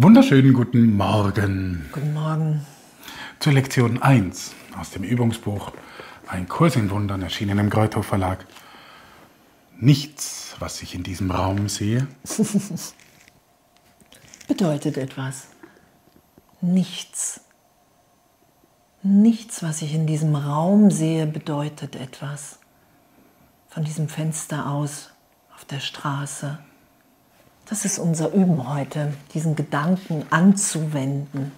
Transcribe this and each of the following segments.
Wunderschönen guten Morgen. Guten Morgen. Zur Lektion 1 aus dem Übungsbuch Ein Kurs in Wundern, erschienen im Greuthof Verlag. Nichts, was ich in diesem Raum sehe, Bedeutet etwas. Nichts. Nichts, was ich in diesem Raum sehe, bedeutet etwas. Von diesem Fenster aus auf der Straße. Das ist unser Üben heute, diesen Gedanken anzuwenden.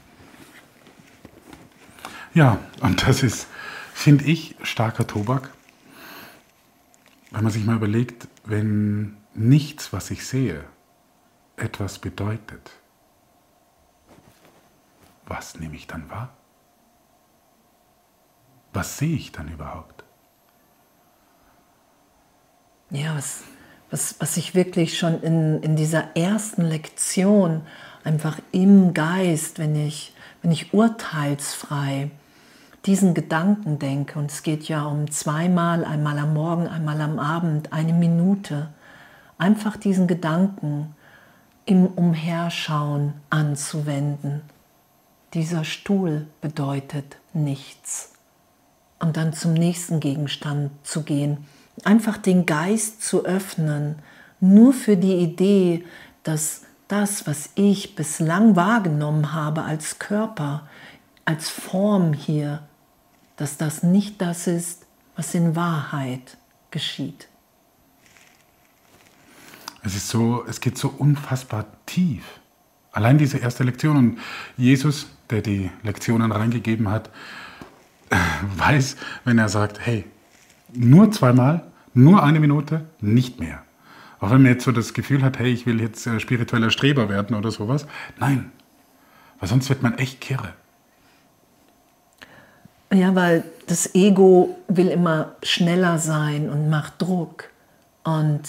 Ja, und das ist, finde ich, starker Tobak. Wenn man sich mal überlegt, wenn nichts, was ich sehe, etwas bedeutet, was nehme ich dann wahr? Was sehe ich dann überhaupt? Ja, was, was, was ich wirklich schon in, in dieser ersten Lektion einfach im Geist, wenn ich, wenn ich urteilsfrei diesen Gedanken denke, und es geht ja um zweimal, einmal am Morgen, einmal am Abend, eine Minute, einfach diesen Gedanken im Umherschauen anzuwenden. Dieser Stuhl bedeutet nichts. Und dann zum nächsten Gegenstand zu gehen einfach den Geist zu öffnen, nur für die Idee, dass das, was ich bislang wahrgenommen habe als Körper, als Form hier, dass das nicht das ist, was in Wahrheit geschieht. Es ist so, es geht so unfassbar tief. Allein diese erste Lektion und Jesus, der die Lektionen reingegeben hat, weiß, wenn er sagt, hey, nur zweimal, nur eine Minute, nicht mehr. Auch wenn man jetzt so das Gefühl hat, hey, ich will jetzt äh, spiritueller Streber werden oder sowas. Nein, weil sonst wird man echt kirre. Ja, weil das Ego will immer schneller sein und macht Druck. Und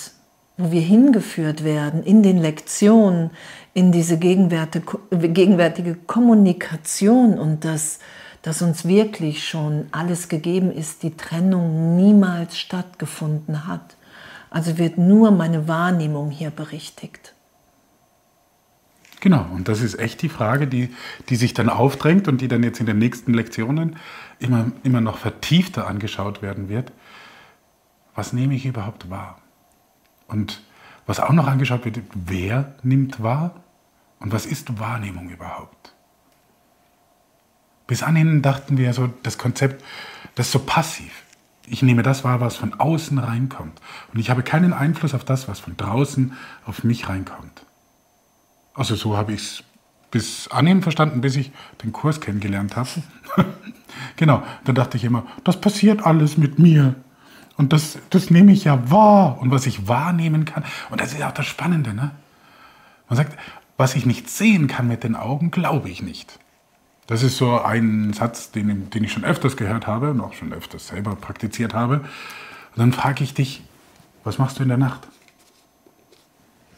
wo wir hingeführt werden in den Lektionen, in diese gegenwärtige Kommunikation und das dass uns wirklich schon alles gegeben ist, die Trennung niemals stattgefunden hat. Also wird nur meine Wahrnehmung hier berichtigt. Genau, und das ist echt die Frage, die, die sich dann aufdrängt und die dann jetzt in den nächsten Lektionen immer, immer noch vertiefter angeschaut werden wird. Was nehme ich überhaupt wahr? Und was auch noch angeschaut wird, wer nimmt wahr und was ist Wahrnehmung überhaupt? Bis anhin dachten wir so, das Konzept, das ist so passiv. Ich nehme das wahr, was von außen reinkommt. Und ich habe keinen Einfluss auf das, was von draußen auf mich reinkommt. Also so habe ich es bis anhin verstanden, bis ich den Kurs kennengelernt habe. genau, dann dachte ich immer, das passiert alles mit mir. Und das, das nehme ich ja wahr. Und was ich wahrnehmen kann. Und das ist auch das Spannende. Ne? Man sagt, was ich nicht sehen kann mit den Augen, glaube ich nicht. Das ist so ein Satz, den, den ich schon öfters gehört habe und auch schon öfters selber praktiziert habe. Und dann frage ich dich, was machst du in der Nacht,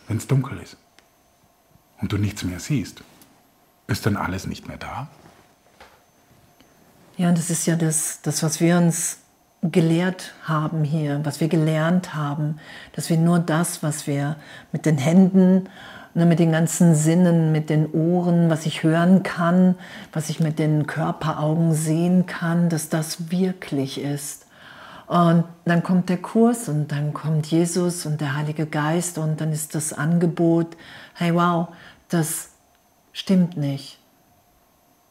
wenn es dunkel ist und du nichts mehr siehst? Ist dann alles nicht mehr da? Ja, das ist ja das, das, was wir uns gelehrt haben hier, was wir gelernt haben, dass wir nur das, was wir mit den Händen ne, mit den ganzen Sinnen, mit den Ohren, was ich hören kann, was ich mit den Körperaugen sehen kann, dass das wirklich ist. Und dann kommt der Kurs und dann kommt Jesus und der Heilige Geist und dann ist das Angebot, hey wow, das stimmt nicht.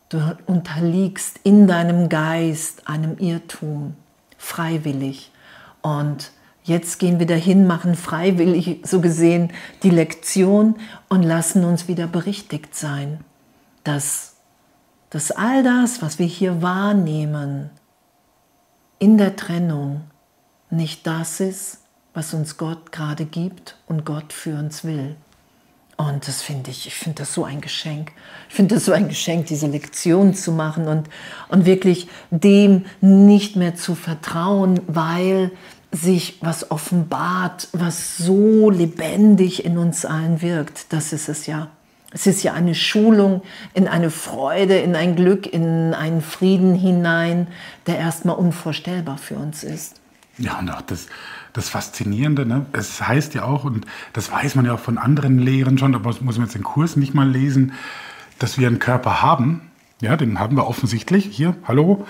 Du unterliegst in deinem Geist einem Irrtum, freiwillig. Und Jetzt gehen wir dahin, machen freiwillig so gesehen die Lektion und lassen uns wieder berichtigt sein, dass, dass all das, was wir hier wahrnehmen, in der Trennung nicht das ist, was uns Gott gerade gibt und Gott für uns will. Und das finde ich, ich finde das so ein Geschenk. Ich finde das so ein Geschenk, diese Lektion zu machen und, und wirklich dem nicht mehr zu vertrauen, weil sich was offenbart, was so lebendig in uns allen wirkt. Das ist es ja. Es ist ja eine Schulung in eine Freude, in ein Glück, in einen Frieden hinein, der erstmal unvorstellbar für uns ist. Ja, und auch das, das Faszinierende, ne? es heißt ja auch, und das weiß man ja auch von anderen Lehren schon, aber muss man jetzt den Kurs nicht mal lesen, dass wir einen Körper haben, ja, den haben wir offensichtlich, hier, hallo,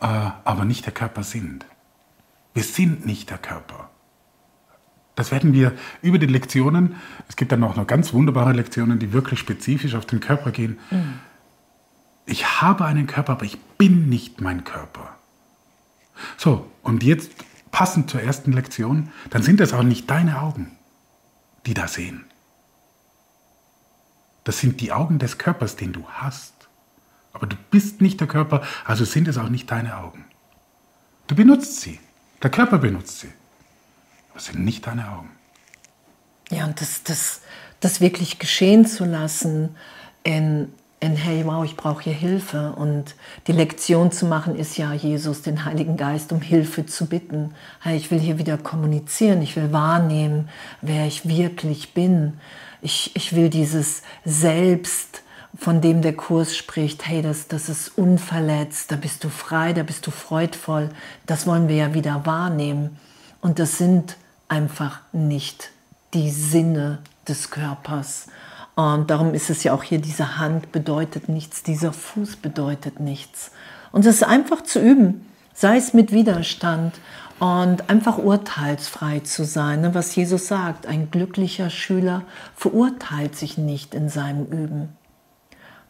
äh, aber nicht der Körper sind. Wir sind nicht der Körper. Das werden wir über die Lektionen, es gibt dann auch noch ganz wunderbare Lektionen, die wirklich spezifisch auf den Körper gehen. Mhm. Ich habe einen Körper, aber ich bin nicht mein Körper. So, und jetzt passend zur ersten Lektion, dann sind es auch nicht deine Augen, die da sehen. Das sind die Augen des Körpers, den du hast. Aber du bist nicht der Körper, also sind es auch nicht deine Augen. Du benutzt sie. Der Körper benutzt sie. Aber es sind nicht deine Augen. Ja, und das, das, das wirklich geschehen zu lassen in in, hey, wow, ich brauche hier Hilfe. Und die Lektion zu machen ist ja, Jesus, den Heiligen Geist, um Hilfe zu bitten. Hey, ich will hier wieder kommunizieren, ich will wahrnehmen, wer ich wirklich bin. Ich, ich will dieses Selbst, von dem der Kurs spricht, hey, das, das ist unverletzt, da bist du frei, da bist du freudvoll. Das wollen wir ja wieder wahrnehmen. Und das sind einfach nicht die Sinne des Körpers. Und darum ist es ja auch hier, diese Hand bedeutet nichts, dieser Fuß bedeutet nichts. Und es ist einfach zu üben, sei es mit Widerstand und einfach urteilsfrei zu sein. Ne, was Jesus sagt, ein glücklicher Schüler verurteilt sich nicht in seinem Üben.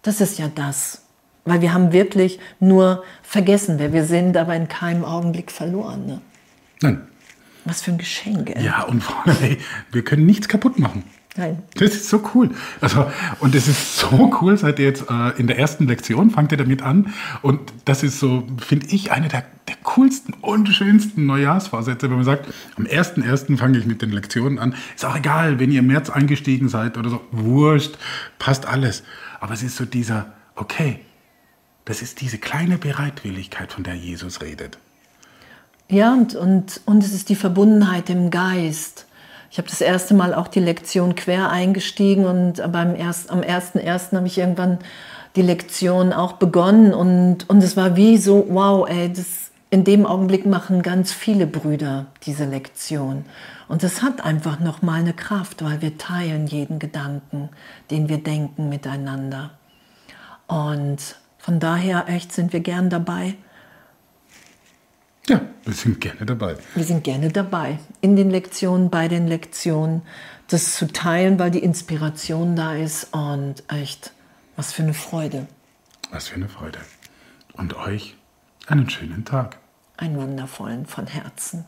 Das ist ja das. Weil wir haben wirklich nur vergessen, wer wir sind, aber in keinem Augenblick verloren. Ne? Nein. Was für ein Geschenk. Ey. Ja, und hey, wir können nichts kaputt machen. Nein. Das ist so cool. Also, und es ist so cool, seit ihr jetzt äh, in der ersten Lektion fangt ihr damit an. Und das ist so, finde ich, eine der, der coolsten und schönsten Neujahrsvorsätze, wenn man sagt, am 1.1. fange ich mit den Lektionen an. Ist auch egal, wenn ihr im März eingestiegen seid oder so, wurscht, passt alles. Aber es ist so dieser, okay, das ist diese kleine Bereitwilligkeit, von der Jesus redet. Ja, und, und, und es ist die Verbundenheit im Geist. Ich habe das erste Mal auch die Lektion quer eingestiegen und beim erst, am 1.1. habe ich irgendwann die Lektion auch begonnen und, und es war wie so, wow, ey, das, in dem Augenblick machen ganz viele Brüder diese Lektion. Und das hat einfach nochmal eine Kraft, weil wir teilen jeden Gedanken, den wir denken miteinander. Und von daher echt sind wir gern dabei. Ja, wir sind gerne dabei. Wir sind gerne dabei. In den Lektionen, bei den Lektionen, das zu teilen, weil die Inspiration da ist und echt, was für eine Freude. Was für eine Freude. Und euch einen schönen Tag. Einen wundervollen von Herzen.